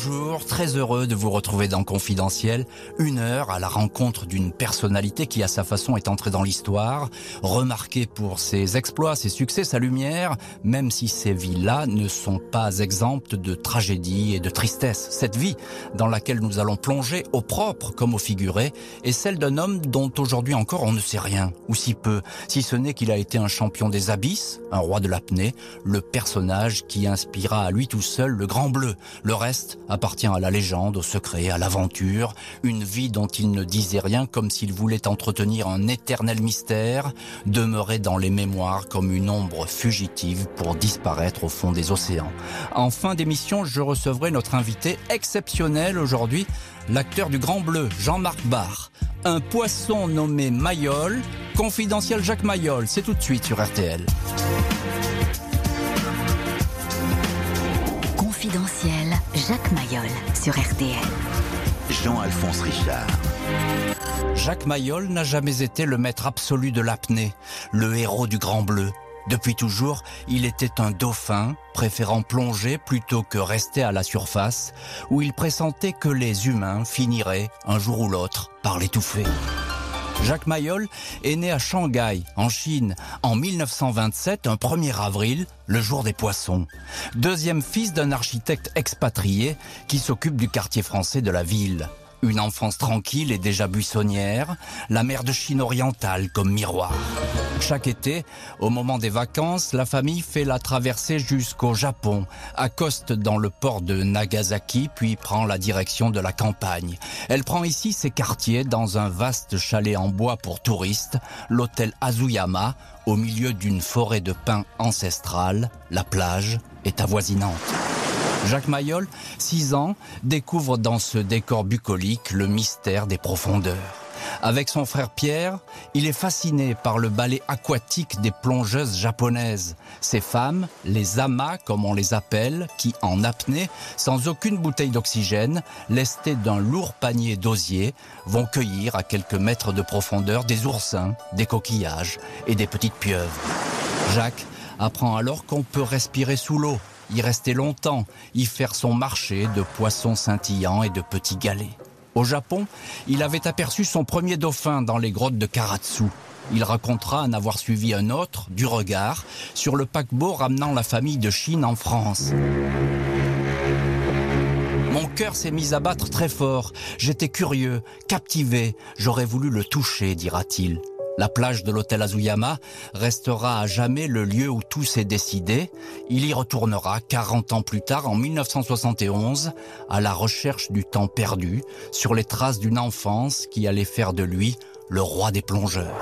Bonjour, très heureux de vous retrouver dans Confidentiel. Une heure à la rencontre d'une personnalité qui, à sa façon, est entrée dans l'histoire, remarquée pour ses exploits, ses succès, sa lumière, même si ces vies-là ne sont pas exemptes de tragédie et de tristesse. Cette vie dans laquelle nous allons plonger, au propre comme au figuré, est celle d'un homme dont aujourd'hui encore on ne sait rien, ou si peu, si ce n'est qu'il a été un champion des abysses, un roi de l'apnée, le personnage qui inspira à lui tout seul le Grand Bleu. Le reste appartient à la légende, au secret, à l'aventure, une vie dont il ne disait rien comme s'il voulait entretenir un éternel mystère, demeurer dans les mémoires comme une ombre fugitive pour disparaître au fond des océans. En fin d'émission, je recevrai notre invité exceptionnel aujourd'hui, l'acteur du Grand Bleu, Jean-Marc Barr. Un poisson nommé Mayol, confidentiel Jacques Mayol, c'est tout de suite sur RTL. Confidentiel Jacques Mayol sur RTL. Jean-Alphonse Richard. Jacques Mayol n'a jamais été le maître absolu de l'apnée, le héros du Grand Bleu. Depuis toujours, il était un dauphin, préférant plonger plutôt que rester à la surface, où il pressentait que les humains finiraient, un jour ou l'autre, par l'étouffer. Jacques Mayol est né à Shanghai, en Chine, en 1927, un 1er avril, le jour des poissons. Deuxième fils d'un architecte expatrié qui s'occupe du quartier français de la ville. Une enfance tranquille et déjà buissonnière, la mer de Chine orientale comme miroir. Chaque été, au moment des vacances, la famille fait la traversée jusqu'au Japon, accoste dans le port de Nagasaki, puis prend la direction de la campagne. Elle prend ici ses quartiers dans un vaste chalet en bois pour touristes, l'hôtel Azuyama, au milieu d'une forêt de pins ancestrale. La plage est avoisinante. Jacques Mayol, 6 ans, découvre dans ce décor bucolique le mystère des profondeurs. Avec son frère Pierre, il est fasciné par le ballet aquatique des plongeuses japonaises. Ces femmes, les amas comme on les appelle, qui en apnée, sans aucune bouteille d'oxygène, lestées d'un lourd panier d'osier, vont cueillir à quelques mètres de profondeur des oursins, des coquillages et des petites pieuvres. Jacques apprend alors qu'on peut respirer sous l'eau y rester longtemps, y faire son marché de poissons scintillants et de petits galets. Au Japon, il avait aperçu son premier dauphin dans les grottes de Karatsu. Il racontera en avoir suivi un autre, du regard, sur le paquebot ramenant la famille de Chine en France. Mon cœur s'est mis à battre très fort. J'étais curieux, captivé. J'aurais voulu le toucher, dira-t-il. La plage de l'hôtel Azuyama restera à jamais le lieu où tout s'est décidé. Il y retournera 40 ans plus tard, en 1971, à la recherche du temps perdu, sur les traces d'une enfance qui allait faire de lui le roi des plongeurs.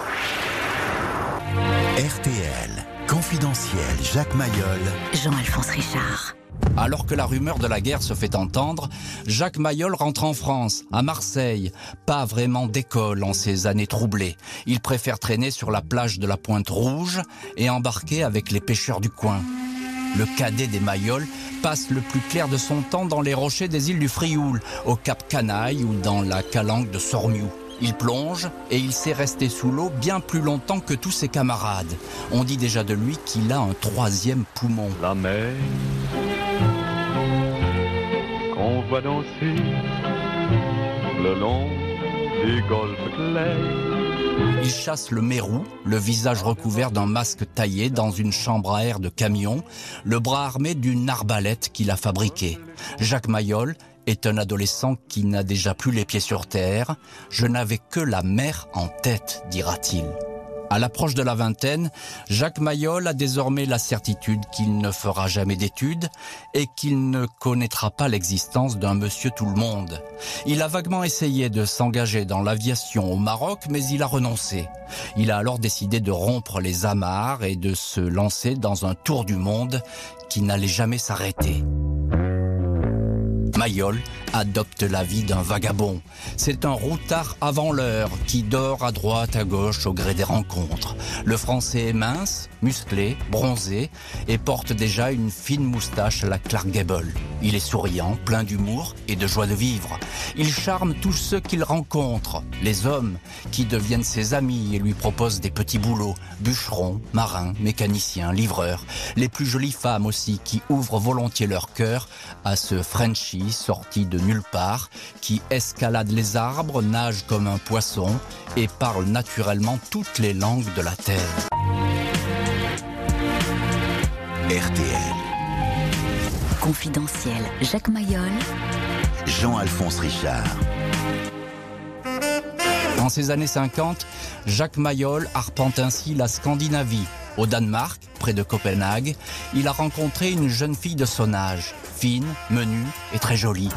RTL, confidentiel Jacques Mayol. Jean-Alphonse Richard. Alors que la rumeur de la guerre se fait entendre, Jacques Mayol rentre en France, à Marseille. Pas vraiment d'école en ces années troublées. Il préfère traîner sur la plage de la Pointe Rouge et embarquer avec les pêcheurs du coin. Le cadet des Mayol passe le plus clair de son temps dans les rochers des îles du Frioul, au Cap Canaille ou dans la calanque de Sormiou. Il plonge et il sait rester sous l'eau bien plus longtemps que tous ses camarades. On dit déjà de lui qu'il a un troisième poumon. La mer qu'on voit danser le long des golfes clairs. Il chasse le mérou, le visage recouvert d'un masque taillé dans une chambre à air de camion, le bras armé d'une arbalète qu'il a fabriquée. Jacques Mayol est un adolescent qui n'a déjà plus les pieds sur terre. Je n'avais que la mer en tête, dira-t-il. À l'approche de la vingtaine, Jacques Mayol a désormais la certitude qu'il ne fera jamais d'études et qu'il ne connaîtra pas l'existence d'un monsieur tout le monde. Il a vaguement essayé de s'engager dans l'aviation au Maroc, mais il a renoncé. Il a alors décidé de rompre les amarres et de se lancer dans un tour du monde qui n'allait jamais s'arrêter. Mayol adopte la vie d'un vagabond. C'est un routard avant l'heure qui dort à droite, à gauche au gré des rencontres. Le français est mince, musclé, bronzé et porte déjà une fine moustache à la Clark Gable. Il est souriant, plein d'humour et de joie de vivre. Il charme tous ceux qu'il rencontre, les hommes qui deviennent ses amis et lui proposent des petits boulots, bûcherons, marins, mécaniciens, livreurs, les plus jolies femmes aussi qui ouvrent volontiers leur cœur à ce Frenchie sorti de nulle part, qui escalade les arbres, nage comme un poisson et parle naturellement toutes les langues de la terre. RTL. Confidentiel Jacques Mayol. Jean-Alphonse Richard. En ces années 50, Jacques Mayol arpente ainsi la Scandinavie. Au Danemark, près de Copenhague, il a rencontré une jeune fille de son âge, fine, menue et très jolie.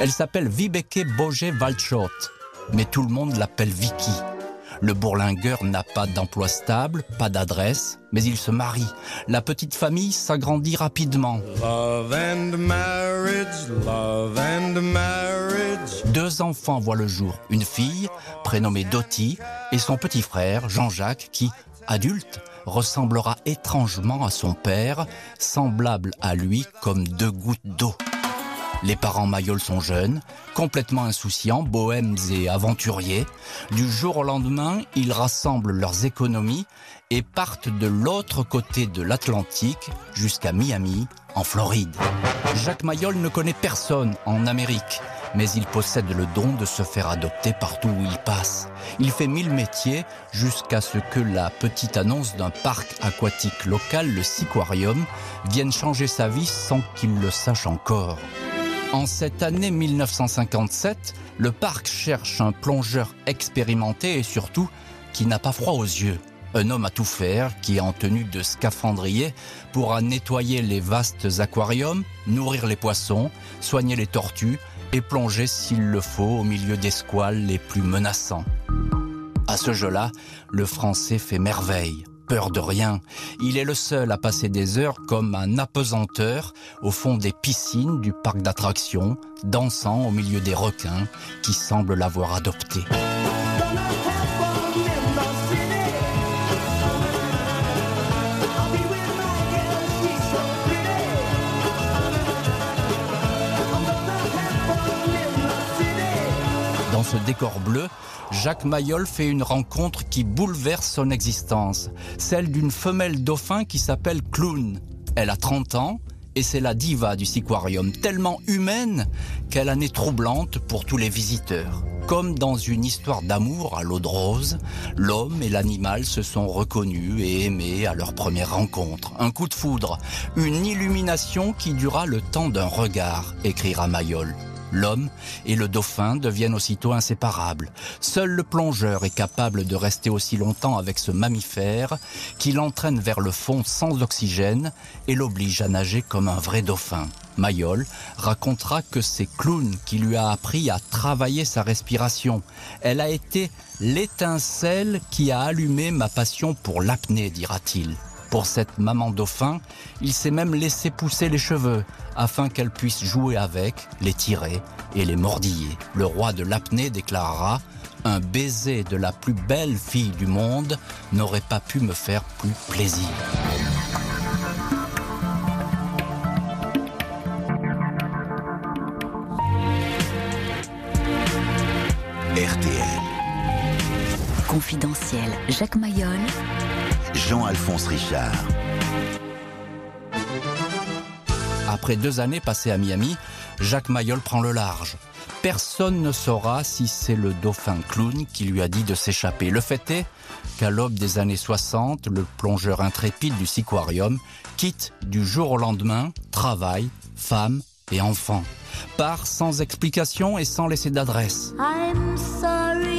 Elle s'appelle Vibeke Boge Waldschot, mais tout le monde l'appelle Vicky. Le bourlingueur n'a pas d'emploi stable, pas d'adresse, mais il se marie. La petite famille s'agrandit rapidement. Love and marriage, love and marriage. Deux enfants voient le jour, une fille, prénommée Dottie, et son petit frère, Jean-Jacques, qui, adulte, ressemblera étrangement à son père, semblable à lui comme deux gouttes d'eau. Les parents Mayol sont jeunes, complètement insouciants, bohèmes et aventuriers. Du jour au lendemain, ils rassemblent leurs économies et partent de l'autre côté de l'Atlantique jusqu'à Miami, en Floride. Jacques Mayol ne connaît personne en Amérique, mais il possède le don de se faire adopter partout où il passe. Il fait mille métiers jusqu'à ce que la petite annonce d'un parc aquatique local, le Seaquarium, vienne changer sa vie sans qu'il le sache encore. En cette année 1957, le parc cherche un plongeur expérimenté et surtout qui n'a pas froid aux yeux. Un homme à tout faire qui en tenue de scaphandrier pourra nettoyer les vastes aquariums, nourrir les poissons, soigner les tortues et plonger s'il le faut au milieu des squales les plus menaçants. À ce jeu-là, le français fait merveille. Peur de rien, il est le seul à passer des heures comme un apesanteur au fond des piscines du parc d'attractions, dansant au milieu des requins qui semblent l'avoir adopté. Dans ce décor bleu, Jacques Mayol fait une rencontre qui bouleverse son existence, celle d'une femelle dauphin qui s'appelle Clown. Elle a 30 ans et c'est la diva du Seaquarium, tellement humaine qu'elle en est troublante pour tous les visiteurs. Comme dans une histoire d'amour à l'eau de rose, l'homme et l'animal se sont reconnus et aimés à leur première rencontre. Un coup de foudre, une illumination qui dura le temps d'un regard, écrira Mayol. L'homme et le dauphin deviennent aussitôt inséparables. Seul le plongeur est capable de rester aussi longtemps avec ce mammifère qui l'entraîne vers le fond sans oxygène et l'oblige à nager comme un vrai dauphin. Mayol racontera que c'est Clown qui lui a appris à travailler sa respiration. Elle a été l'étincelle qui a allumé ma passion pour l'apnée, dira-t-il. Pour cette maman dauphin, il s'est même laissé pousser les cheveux afin qu'elle puisse jouer avec, les tirer et les mordiller. Le roi de l'apnée déclarera Un baiser de la plus belle fille du monde n'aurait pas pu me faire plus plaisir. RTL. Confidentiel Jacques Mayol. Jean-Alphonse Richard. Après deux années passées à Miami, Jacques Mayol prend le large. Personne ne saura si c'est le dauphin clown qui lui a dit de s'échapper. Le fait est qu'à l'aube des années 60, le plongeur intrépide du Seaquarium quitte du jour au lendemain travail, femme et enfants. Part sans explication et sans laisser d'adresse. I'm sorry,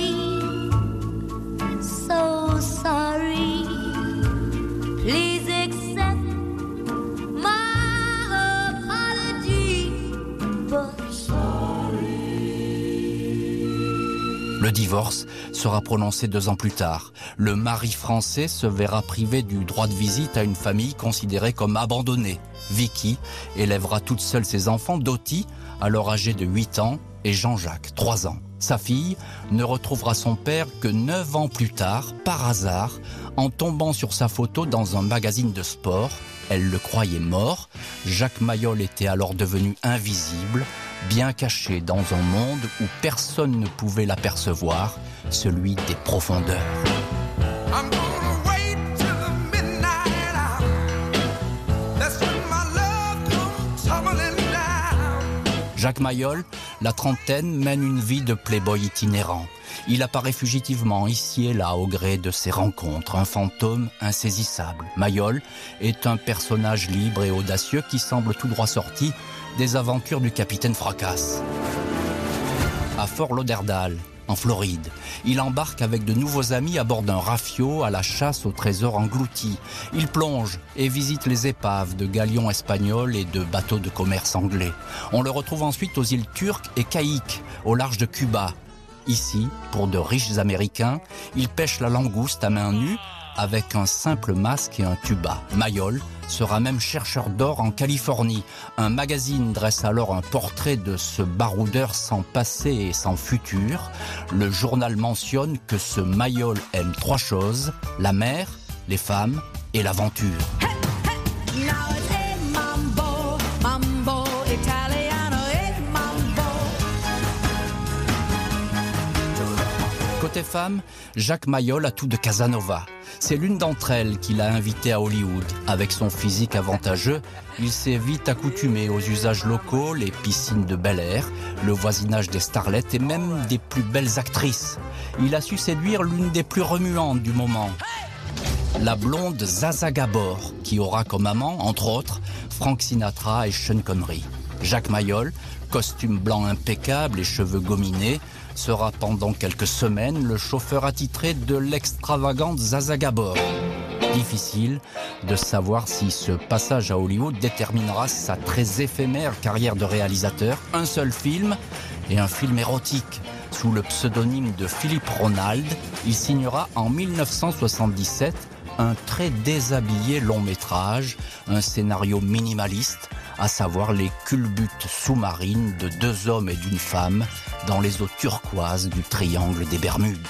Le divorce sera prononcé deux ans plus tard. Le mari français se verra privé du droit de visite à une famille considérée comme abandonnée. Vicky élèvera toute seule ses enfants, Dottie, alors âgée de 8 ans, et Jean-Jacques, 3 ans. Sa fille ne retrouvera son père que 9 ans plus tard, par hasard, en tombant sur sa photo dans un magazine de sport. Elle le croyait mort. Jacques Mayol était alors devenu invisible, bien caché dans un monde où personne ne pouvait l'apercevoir, celui des profondeurs. Jacques Mayol, la trentaine, mène une vie de playboy itinérant. Il apparaît fugitivement ici et là au gré de ses rencontres, un fantôme insaisissable. Mayol est un personnage libre et audacieux qui semble tout droit sorti des aventures du capitaine Fracasse. À Fort Lauderdale, en Floride, il embarque avec de nouveaux amis à bord d'un rafio à la chasse au trésor englouti. Il plonge et visite les épaves de galions espagnols et de bateaux de commerce anglais. On le retrouve ensuite aux îles Turques et Caïques, au large de Cuba. Ici, pour de riches Américains, il pêche la langouste à main nue avec un simple masque et un tuba. Mayol sera même chercheur d'or en Californie. Un magazine dresse alors un portrait de ce baroudeur sans passé et sans futur. Le journal mentionne que ce Mayol aime trois choses, la mer, les femmes et l'aventure. Côté femme, Jacques Mayol a tout de Casanova. C'est l'une d'entre elles qui l'a invité à Hollywood. Avec son physique avantageux, il s'est vite accoutumé aux usages locaux, les piscines de Bel Air, le voisinage des starlets et même des plus belles actrices. Il a su séduire l'une des plus remuantes du moment. La blonde Zaza Gabor, qui aura comme amant, entre autres, Frank Sinatra et Sean Connery. Jacques Mayol, costume blanc impeccable et cheveux gominés, sera pendant quelques semaines le chauffeur attitré de l'extravagante Zaza Gabor. Difficile de savoir si ce passage à Hollywood déterminera sa très éphémère carrière de réalisateur. Un seul film et un film érotique. Sous le pseudonyme de Philippe Ronald, il signera en 1977 un très déshabillé long métrage, un scénario minimaliste, à savoir les culbutes sous-marines de deux hommes et d'une femme dans les eaux turquoises du triangle des Bermudes.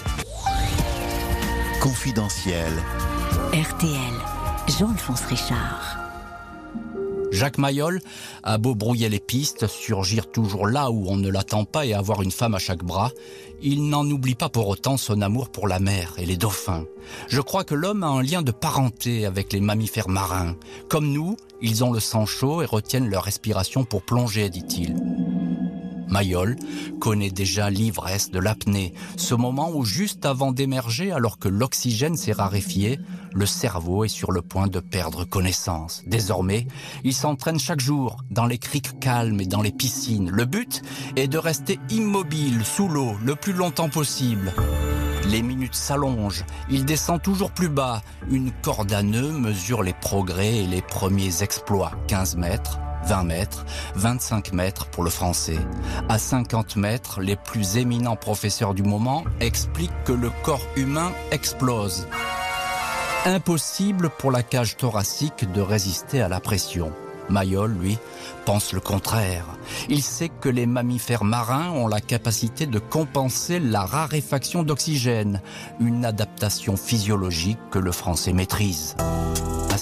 Confidentiel. RTL. Jean-Alphonse Richard. Jacques Mayol a beau brouiller les pistes, surgir toujours là où on ne l'attend pas et avoir une femme à chaque bras, il n'en oublie pas pour autant son amour pour la mer et les dauphins. Je crois que l'homme a un lien de parenté avec les mammifères marins. Comme nous, ils ont le sang chaud et retiennent leur respiration pour plonger, dit-il. Mayol connaît déjà l'ivresse de l'apnée, ce moment où juste avant d'émerger, alors que l'oxygène s'est raréfié, le cerveau est sur le point de perdre connaissance. Désormais, il s'entraîne chaque jour dans les criques calmes et dans les piscines. Le but est de rester immobile sous l'eau le plus longtemps possible. Les minutes s'allongent, il descend toujours plus bas. Une corde à nœuds mesure les progrès et les premiers exploits. 15 mètres, 20 mètres, 25 mètres pour le français. À 50 mètres, les plus éminents professeurs du moment expliquent que le corps humain explose. Impossible pour la cage thoracique de résister à la pression. Mayol, lui, pense le contraire. Il sait que les mammifères marins ont la capacité de compenser la raréfaction d'oxygène, une adaptation physiologique que le français maîtrise.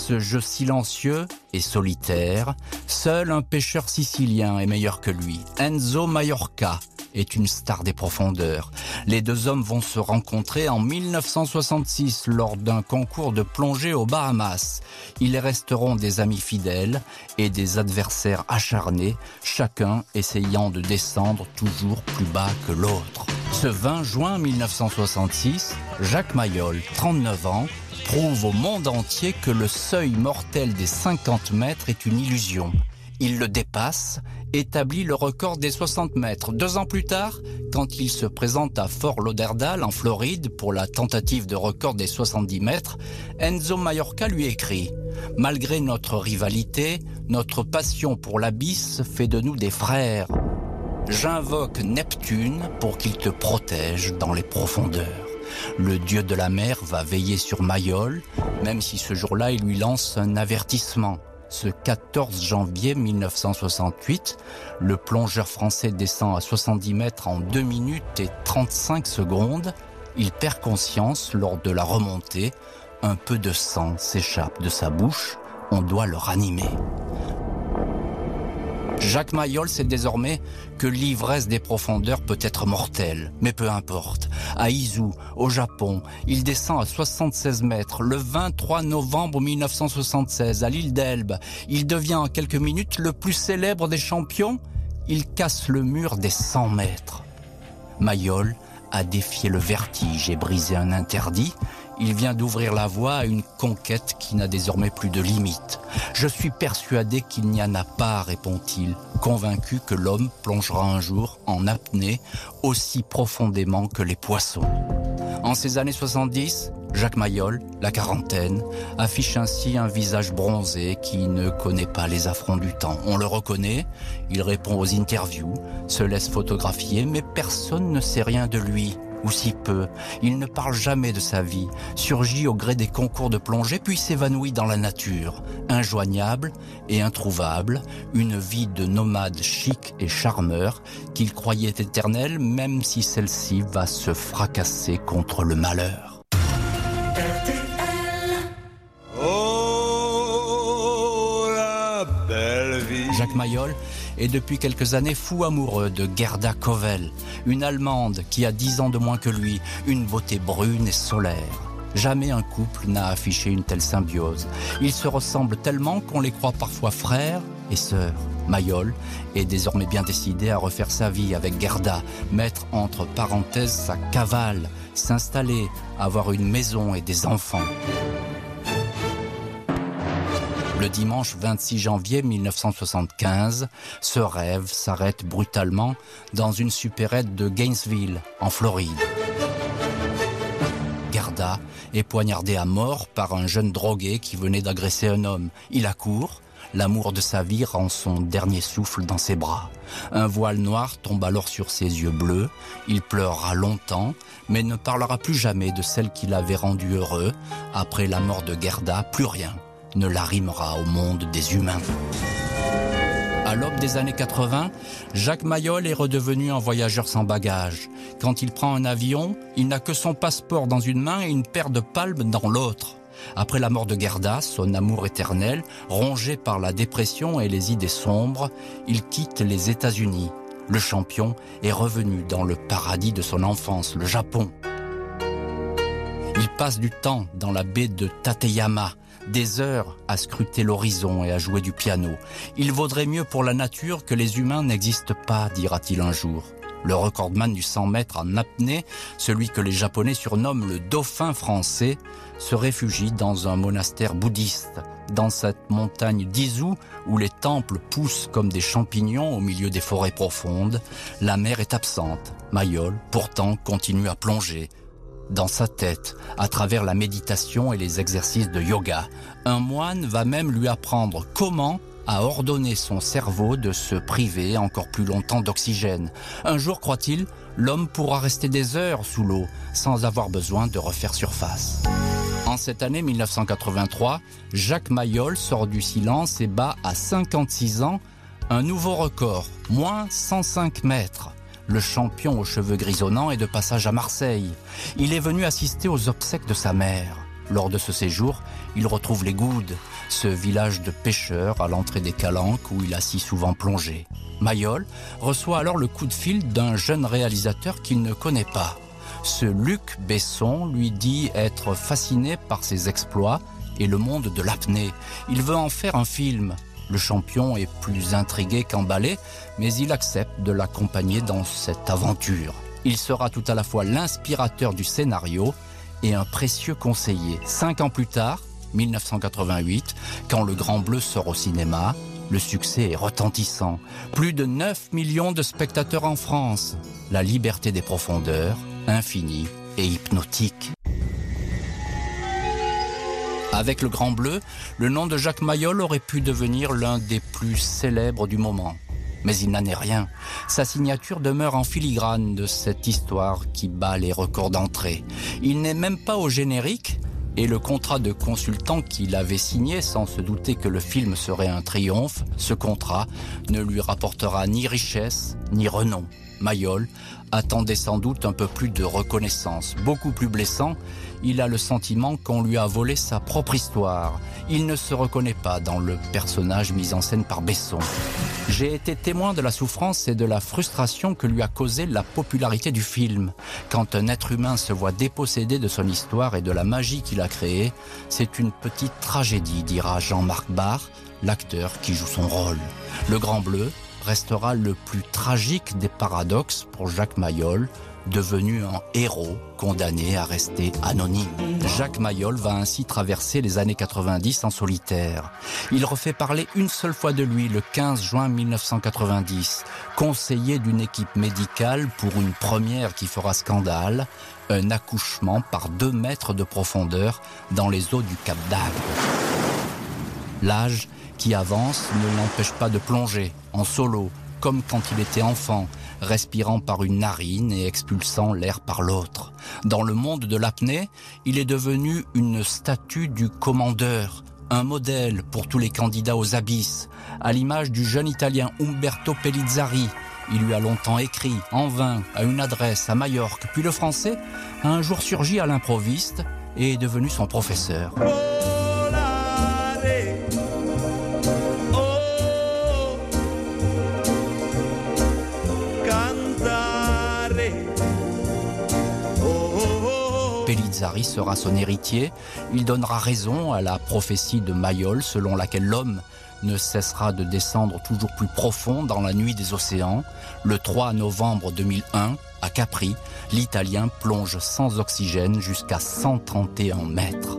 Ce jeu silencieux et solitaire, seul un pêcheur sicilien est meilleur que lui. Enzo Mallorca est une star des profondeurs. Les deux hommes vont se rencontrer en 1966 lors d'un concours de plongée aux Bahamas. Ils resteront des amis fidèles et des adversaires acharnés, chacun essayant de descendre toujours plus bas que l'autre. Ce 20 juin 1966, Jacques Mayol, 39 ans, prouve au monde entier que le seuil mortel des 50 mètres est une illusion. Il le dépasse, établit le record des 60 mètres. Deux ans plus tard, quand il se présente à Fort Lauderdale, en Floride, pour la tentative de record des 70 mètres, Enzo Mallorca lui écrit « Malgré notre rivalité, notre passion pour l'abysse fait de nous des frères. J'invoque Neptune pour qu'il te protège dans les profondeurs. Le dieu de la mer va veiller sur Mayol, même si ce jour-là il lui lance un avertissement. Ce 14 janvier 1968, le plongeur français descend à 70 mètres en 2 minutes et 35 secondes. Il perd conscience lors de la remontée. Un peu de sang s'échappe de sa bouche. On doit le ranimer. Jacques Mayol sait désormais que l'ivresse des profondeurs peut être mortelle, mais peu importe. À Izu, au Japon, il descend à 76 mètres le 23 novembre 1976 à l'île d'Elbe. Il devient en quelques minutes le plus célèbre des champions. Il casse le mur des 100 mètres. Mayol a défié le vertige et brisé un interdit. Il vient d'ouvrir la voie à une conquête qui n'a désormais plus de limite. Je suis persuadé qu'il n'y en a pas, répond-il, convaincu que l'homme plongera un jour en apnée aussi profondément que les poissons. En ces années 70, Jacques Mayol, la quarantaine, affiche ainsi un visage bronzé qui ne connaît pas les affronts du temps. On le reconnaît, il répond aux interviews, se laisse photographier, mais personne ne sait rien de lui ou si peu. Il ne parle jamais de sa vie, surgit au gré des concours de plongée, puis s'évanouit dans la nature, injoignable et introuvable, une vie de nomade chic et charmeur qu'il croyait éternelle, même si celle-ci va se fracasser contre le malheur. Oh, la belle vie. Jacques Mayol est depuis quelques années fou amoureux de Gerda Kovel, une Allemande qui a 10 ans de moins que lui, une beauté brune et solaire. Jamais un couple n'a affiché une telle symbiose. Ils se ressemblent tellement qu'on les croit parfois frères et sœurs. Mayol est désormais bien décidé à refaire sa vie avec Gerda, mettre entre parenthèses sa cavale, s'installer, avoir une maison et des enfants. Le dimanche 26 janvier 1975, ce rêve s'arrête brutalement dans une supérette de Gainesville, en Floride. Garda est poignardé à mort par un jeune drogué qui venait d'agresser un homme. Il accourt, l'amour de sa vie rend son dernier souffle dans ses bras. Un voile noir tombe alors sur ses yeux bleus, il pleurera longtemps, mais ne parlera plus jamais de celle qui l'avait rendu heureux. Après la mort de Gerda, plus rien ne l'arrimera au monde des humains. À l'aube des années 80, Jacques Mayol est redevenu un voyageur sans bagages. Quand il prend un avion, il n'a que son passeport dans une main et une paire de palmes dans l'autre. Après la mort de Gerda, son amour éternel, rongé par la dépression et les idées sombres, il quitte les États-Unis. Le champion est revenu dans le paradis de son enfance, le Japon. Il passe du temps dans la baie de Tateyama, des heures à scruter l'horizon et à jouer du piano. Il vaudrait mieux pour la nature que les humains n'existent pas, dira-t-il un jour. Le recordman du 100 mètres en apnée, celui que les Japonais surnomment le dauphin français, se réfugie dans un monastère bouddhiste, dans cette montagne d'Izu où les temples poussent comme des champignons au milieu des forêts profondes. La mer est absente. Mayol, pourtant, continue à plonger, dans sa tête, à travers la méditation et les exercices de yoga. Un moine va même lui apprendre comment à ordonner son cerveau de se priver encore plus longtemps d'oxygène. Un jour, croit-il, l'homme pourra rester des heures sous l'eau sans avoir besoin de refaire surface. En cette année 1983, Jacques Mayol sort du silence et bat à 56 ans un nouveau record, moins 105 mètres. Le champion aux cheveux grisonnants est de passage à Marseille. Il est venu assister aux obsèques de sa mère. Lors de ce séjour, il retrouve les Goudes, ce village de pêcheurs à l'entrée des Calanques où il a si souvent plongé. Mayol reçoit alors le coup de fil d'un jeune réalisateur qu'il ne connaît pas. Ce Luc Besson lui dit être fasciné par ses exploits et le monde de l'apnée. Il veut en faire un film. Le champion est plus intrigué qu'emballé, mais il accepte de l'accompagner dans cette aventure. Il sera tout à la fois l'inspirateur du scénario et un précieux conseiller. Cinq ans plus tard, 1988, quand Le Grand Bleu sort au cinéma, le succès est retentissant. Plus de 9 millions de spectateurs en France. La liberté des profondeurs, infinie et hypnotique. Avec le Grand Bleu, le nom de Jacques Mayol aurait pu devenir l'un des plus célèbres du moment. Mais il n'en est rien. Sa signature demeure en filigrane de cette histoire qui bat les records d'entrée. Il n'est même pas au générique, et le contrat de consultant qu'il avait signé sans se douter que le film serait un triomphe, ce contrat ne lui rapportera ni richesse ni renom. Mayol attendait sans doute un peu plus de reconnaissance. Beaucoup plus blessant, il a le sentiment qu'on lui a volé sa propre histoire. Il ne se reconnaît pas dans le personnage mis en scène par Besson. J'ai été témoin de la souffrance et de la frustration que lui a causé la popularité du film. Quand un être humain se voit dépossédé de son histoire et de la magie qu'il a créée, c'est une petite tragédie, dira Jean-Marc Barr, l'acteur qui joue son rôle. Le Grand Bleu restera le plus tragique des paradoxes pour Jacques Mayol, devenu un héros condamné à rester anonyme. Jacques Mayol va ainsi traverser les années 90 en solitaire. Il refait parler une seule fois de lui le 15 juin 1990, conseiller d'une équipe médicale pour une première qui fera scandale, un accouchement par deux mètres de profondeur dans les eaux du Cap d'Agde. L'âge qui avance ne l'empêche pas de plonger en solo, comme quand il était enfant, respirant par une narine et expulsant l'air par l'autre. Dans le monde de l'apnée, il est devenu une statue du commandeur, un modèle pour tous les candidats aux abysses, à l'image du jeune Italien Umberto Pellizzari. Il lui a longtemps écrit, en vain, à une adresse à Majorque, puis le français a un jour surgi à l'improviste et est devenu son professeur. Sera son héritier. Il donnera raison à la prophétie de Mayol selon laquelle l'homme ne cessera de descendre toujours plus profond dans la nuit des océans. Le 3 novembre 2001, à Capri, l'Italien plonge sans oxygène jusqu'à 131 mètres.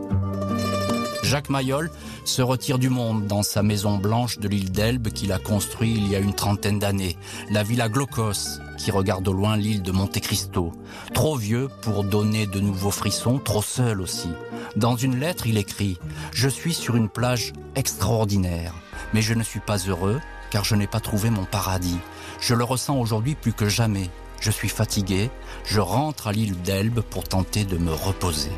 Jacques Mayol se retire du monde dans sa maison blanche de l'île d'Elbe qu'il a construit il y a une trentaine d'années, la Villa Glocos, qui regarde au loin l'île de Monte Cristo. Trop vieux pour donner de nouveaux frissons, trop seul aussi. Dans une lettre, il écrit « Je suis sur une plage extraordinaire, mais je ne suis pas heureux car je n'ai pas trouvé mon paradis. Je le ressens aujourd'hui plus que jamais. Je suis fatigué, je rentre à l'île d'Elbe pour tenter de me reposer. »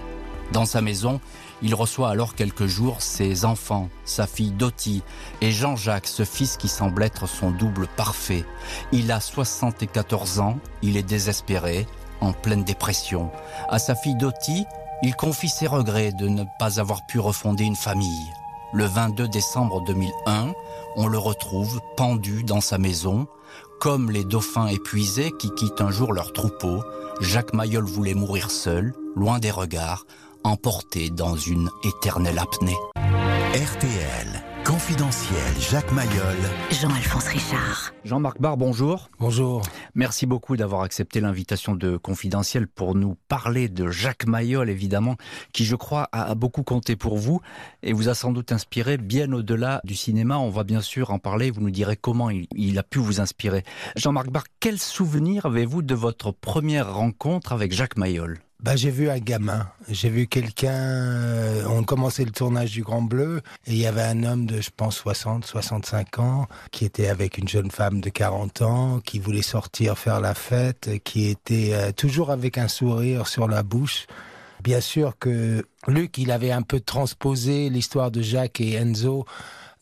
Dans sa maison, il reçoit alors quelques jours ses enfants, sa fille Dottie et Jean-Jacques, ce fils qui semble être son double parfait. Il a 74 ans, il est désespéré, en pleine dépression. À sa fille Dottie, il confie ses regrets de ne pas avoir pu refonder une famille. Le 22 décembre 2001, on le retrouve pendu dans sa maison. Comme les dauphins épuisés qui quittent un jour leur troupeau, Jacques Mayol voulait mourir seul, loin des regards, emporté dans une éternelle apnée. RTL, confidentiel Jacques Mayol. Jean-Alphonse Richard. Jean-Marc Barr, bonjour. Bonjour. Merci beaucoup d'avoir accepté l'invitation de Confidentiel pour nous parler de Jacques Mayol, évidemment, qui, je crois, a beaucoup compté pour vous et vous a sans doute inspiré bien au-delà du cinéma. On va bien sûr en parler. Vous nous direz comment il, il a pu vous inspirer. Jean-Marc Barr, quel souvenir avez-vous de votre première rencontre avec Jacques Mayol? Bah, j'ai vu un gamin. J'ai vu quelqu'un. euh, on commençait le tournage du Grand Bleu et il y avait un homme de, je pense, 60, 65 ans qui était avec une jeune femme de 40 ans, qui voulait sortir faire la fête, qui était euh, toujours avec un sourire sur la bouche. Bien sûr que Luc, il avait un peu transposé l'histoire de Jacques et Enzo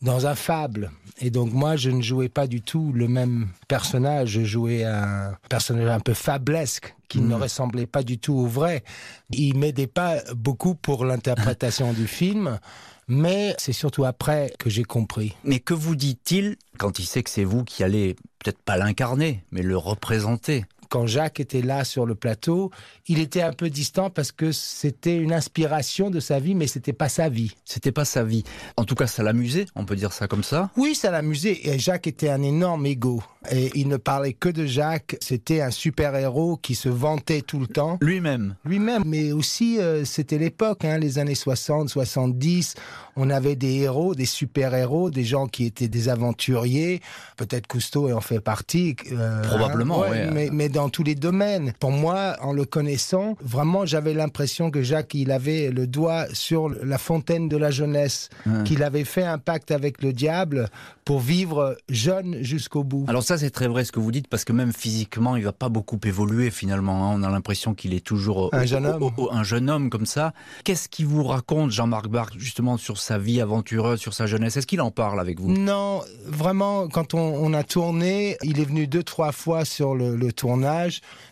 dans un fable. Et donc moi, je ne jouais pas du tout le même personnage. Je jouais un personnage un peu fablesque qui ne ressemblait pas du tout au vrai. Il m'aidait pas beaucoup pour l'interprétation du film, mais c'est surtout après que j'ai compris. Mais que vous dit-il quand il sait que c'est vous qui allez peut-être pas l'incarner, mais le représenter? Quand Jacques était là sur le plateau, il était un peu distant parce que c'était une inspiration de sa vie, mais c'était pas sa vie. C'était pas sa vie. En tout cas, ça l'amusait, on peut dire ça comme ça. Oui, ça l'amusait. Et Jacques était un énorme égo. Et il ne parlait que de Jacques. C'était un super-héros qui se vantait tout le temps. Lui-même. Lui-même. Mais aussi, euh, c'était l'époque, hein, les années 60, 70. on avait des héros, des super-héros, des gens qui étaient des aventuriers. Peut-être Cousteau en fait partie. euh, Probablement, hein, ouais. Mais, mais dans tous les domaines. Pour moi, en le connaissant, vraiment, j'avais l'impression que Jacques, il avait le doigt sur la fontaine de la jeunesse, Ouais. qu'il avait fait un pacte avec le diable pour vivre jeune jusqu'au bout. Alors ça c'est très vrai ce que vous dites parce que même physiquement il va pas beaucoup évoluer finalement. hein. On a l'impression qu'il est toujours Un au- jeune homme. au- au- un jeune homme comme ça. Qu'est-ce qu'il vous raconte Jean-Marc Barr justement sur sa vie aventureuse, sur sa jeunesse? Est-ce qu'il en parle avec vous? Non, vraiment, quand on, on a tourné, il est venu deux, trois fois sur le, le tournage.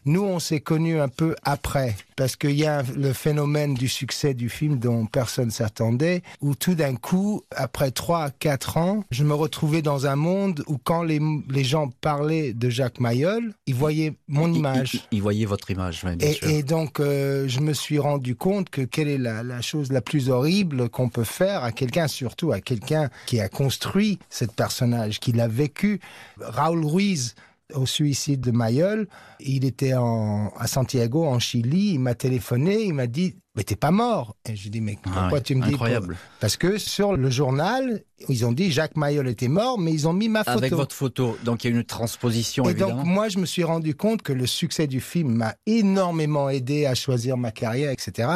Nous, on s'est connus un peu après, parce qu'il y a le phénomène du succès du film dont personne s'attendait, où tout d'un coup, après trois, quatre ans, je me retrouvais dans un monde où quand les, les gens parlaient de Jacques Mayol, ils voyaient mon image. Il, il voyait votre image, bien Et, sûr. et donc, euh, je me suis rendu compte que quelle est la, la chose la plus horrible qu'on peut faire à quelqu'un, surtout à quelqu'un qui a construit cette personnage, qui l'a vécu. Raoul Ruiz, au suicide de Mayol, il était en, à Santiago, en Chili, il m'a téléphoné, il m'a dit mais t'es pas mort. Et je dis, mais Ah pourquoi ouais, tu me dis incroyable. Parce que sur le journal, ils ont dit Jacques Mayol était mort, mais ils ont mis ma photo. Avec votre photo, donc il y a une transposition Et évidemment. donc, moi, je me suis rendu compte que le succès du film m'a énormément aidé à choisir ma carrière, etc.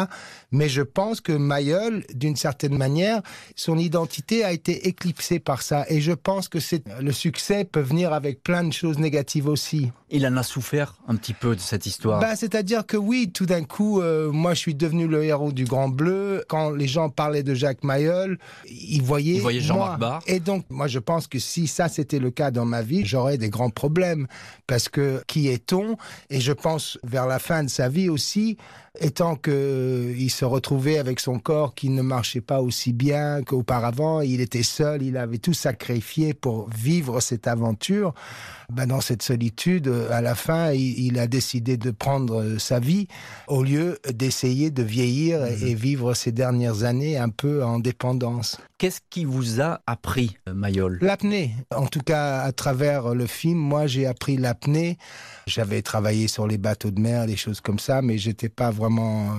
Mais je pense que Mayol, d'une certaine manière, son identité a été éclipsée par ça. Et je pense que c'est le succès peut venir avec plein de choses négatives aussi. Il en a souffert un petit peu de cette histoire. Bah, c'est-à-dire que oui, tout d'un coup, euh, moi, je suis devenu le héros du Grand Bleu. Quand les gens parlaient de Jacques Mayol, ils voyaient, Ils voyaient Jean-Marc. Barr. Et donc, moi, je pense que si ça c'était le cas dans ma vie, j'aurais des grands problèmes parce que qui est-on? Et je pense vers la fin de sa vie aussi, étant que euh, il se retrouvait avec son corps qui ne marchait pas aussi bien qu'auparavant, il était seul, il avait tout sacrifié pour vivre cette aventure. Ben, dans cette solitude, euh, à la fin, il, a décidé de prendre euh, sa vie au lieu d'essayer de vieillir et, et vivre ses dernières années un peu en dépendance. Qu'est-ce qui vous a appris, euh, Mayol? L'apnée, en tout cas à travers le film, moi j'ai appris l'apnée. J'avais travaillé sur les bateaux de mer, des choses comme ça, mais j'étais pas vraiment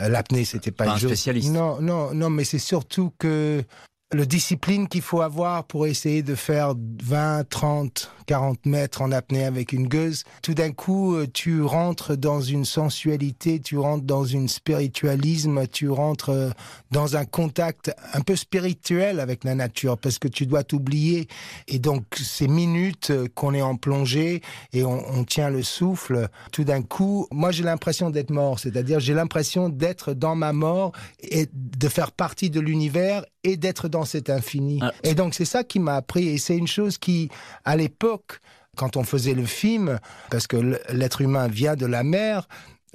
euh, l'apnée, c'était pas, Pas une un chose- spécialiste. Non, non, non, mais c'est surtout que le discipline qu'il faut avoir pour essayer de faire 20, 30, 40 mètres en apnée avec une gueuse, tout d'un coup, euh, tu rentres dans une sensualité, tu rentres dans une spiritualisme, tu rentres euh, dans un contact un peu spirituel avec la nature parce que tu dois t'oublier. Et donc, ces minutes euh, qu'on est en plongée et on, on tient le souffle, tout d'un coup, moi j'ai l'impression d'être mort. C'est-à-dire, j'ai l'impression d'être dans ma mort et de faire partie de l'univers et d'être dans cet infini. Ah. Et donc, c'est ça qui m'a appris. Et c'est une chose qui, à l'époque, quand on faisait le film, parce que l'être humain vient de la mer,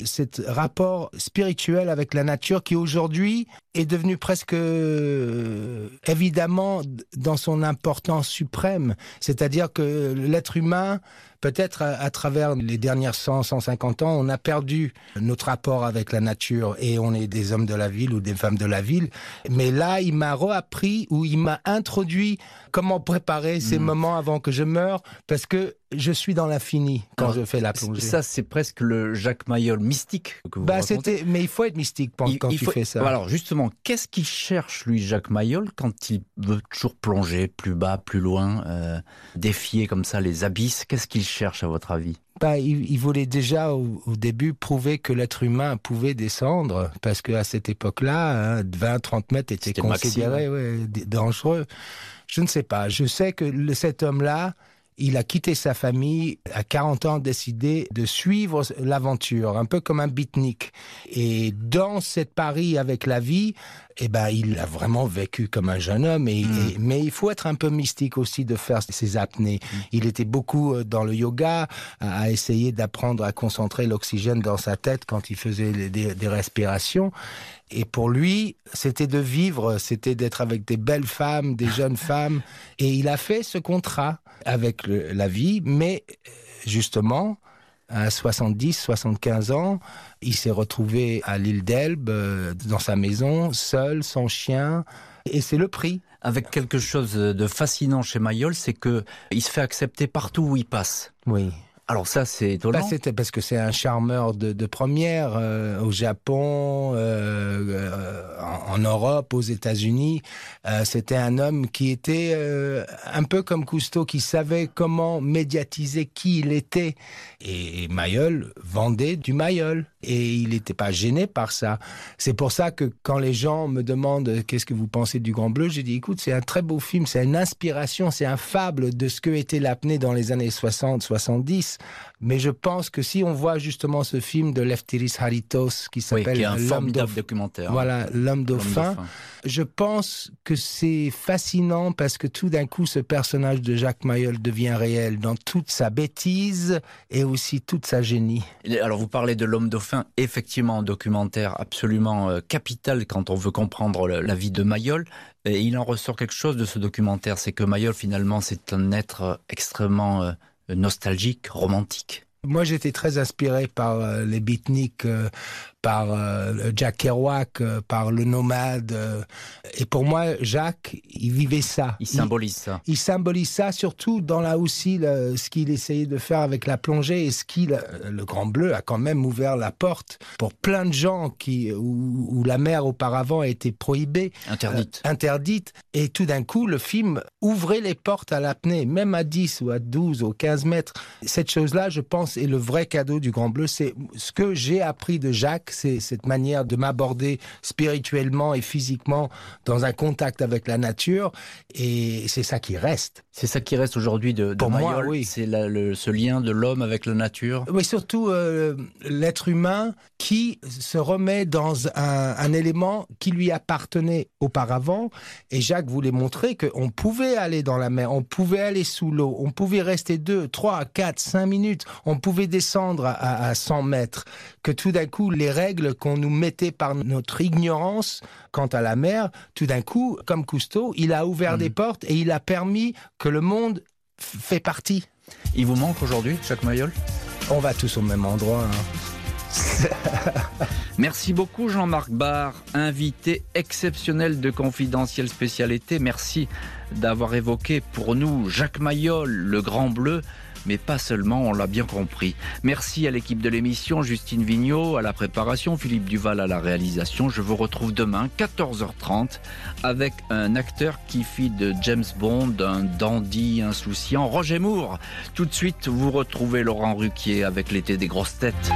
cet rapport spirituel avec la nature qui aujourd'hui est devenu presque euh, évidemment dans son importance suprême. C'est-à-dire que l'être humain, peut-être à, à travers les dernières 100, 150 ans, on a perdu notre rapport avec la nature et on est des hommes de la ville ou des femmes de la ville. Mais là, il m'a reappris ou il m'a introduit comment préparer ces Mhm. moments avant que je meure parce que je suis dans l'infini quand Alors, je fais la plongée. Ça, c'est presque le Jacques Mayol mystique que vous Bah, c'était, mais il faut être mystique quand, Il- il tu faut- fais ça. Alors justement, qu'est-ce qu'il cherche lui, Jacques Mayol, quand il veut toujours plonger plus bas, plus loin, euh, défier comme ça les abysses? Qu'est-ce qu'il cherche à votre avis? Bah, il, il voulait déjà au, au début prouver que l'être humain pouvait descendre, parce qu'à cette époque-là, hein, 20-30 mètres était C'était le considéré ouais, d- dangereux. Je ne sais pas. Je sais que le- cet homme-là, il a quitté sa famille à 40 ans, décidé de suivre l'aventure, un peu comme un beatnik. Et dans cette Paris avec la vie, eh ben, il a vraiment vécu comme un jeune homme. Et, et- mais il faut être un peu mystique aussi de faire ces apnées. Il était beaucoup euh, dans le yoga, à, à essayer d'apprendre à concentrer l'oxygène dans sa tête quand il faisait les- des, des respirations. Et pour lui, c'était de vivre, c'était d'être avec des belles femmes, des jeunes femmes. Et il a fait ce contrat avec le- la vie, mais euh, justement, à 70, 75 ans, il s'est retrouvé à l'île d'Elbe, euh, dans sa maison, seul, sans chien. Et c'est le prix. Avec quelque chose de fascinant chez Mayol, c'est que il se fait accepter partout où il passe. Oui. Alors ça, c'est étonnant. Bah, c'était parce que c'est un charmeur de, de première euh, au Japon, euh, euh, en, en Europe, aux États-Unis. Euh, c'était un homme qui était euh, un peu comme Cousteau, qui savait comment médiatiser qui il était. Et, et Mayol vendait du Mayol. Et il n'était pas gêné par ça. C'est pour ça que quand les gens me demandent euh, qu'est-ce que vous pensez du Grand Bleu, j'ai dit écoute, c'est un très beau film, c'est une inspiration, c'est un fable de ce que était l'apnée dans les années 60, 70. Mais je pense que si on voit justement ce film de Lefteris Haritos qui s'appelle L'homme dauphin, documentaire. voilà, l'homme dauphin, dauphin. je pense que c'est fascinant parce que tout d'un coup, ce personnage de Jacques Mayol devient réel dans toute sa bêtise et aussi toute sa génie. Alors vous parlez de l'homme dauphin, effectivement un documentaire absolument euh, capital quand on veut comprendre la vie de Mayol. Et il en ressort quelque chose de ce documentaire, c'est que Mayol finalement c'est un être euh, extrêmement euh, nostalgique, romantique. Moi, j'étais très inspiré par euh, les beatniks, euh, par euh, Jack Kerouac, euh, par le nomade. euh, et pour moi, Jacques, il vivait ça. Il symbolise ça. il symbolise ça surtout dans là aussi le- ce qu'il essayait de faire avec la plongée et ce qu'il le Grand Bleu a quand même ouvert la porte pour plein de gens qui où, où la mer auparavant a été prohibée Interdite. euh, interdite et tout d'un coup le film ouvrait les portes à l'apnée même à 10 ou à 12 ou 15 mètres cette chose là je pense est le vrai cadeau du Grand Bleu c'est ce que j'ai appris de Jacques c'est cette manière de m'aborder spirituellement et physiquement dans un contact avec la nature. Et c'est ça qui reste C'est ça qui reste aujourd'hui de, de Pour moi, Mayol, oui. c'est la- le- ce lien de l'homme avec la nature. Oui, surtout euh, l'être humain qui se remet dans un, un élément qui lui appartenait auparavant. Et Jacques voulait montrer qu'on pouvait aller dans la mer, on pouvait aller sous l'eau, on pouvait rester deux, trois, quatre, cinq minutes, on pouvait descendre à, à 100 mètres. Que tout d'un coup, les règles qu'on nous mettait par notre ignorance quant à la mer, tout d'un coup, comme Cousteau, il a ouvert des portes et il a permis que le monde fait partie. Il vous manque aujourd'hui, Jacques Mayol? On va tous au même endroit. hein. Merci beaucoup Jean-Marc Barr, invité exceptionnel de Confidentiel Spécialité. Merci d'avoir évoqué pour nous Jacques Mayol, le Grand Bleu, mais pas seulement, on l'a bien compris. Merci à l'équipe de l'émission, Justine Vignot à la préparation, Philippe Duval à la réalisation. Je vous retrouve demain, 14h30, avec un acteur qui fit de James Bond un dandy insouciant, Roger Moore. Tout de suite, vous retrouvez Laurent Ruquier avec l'été des grosses têtes.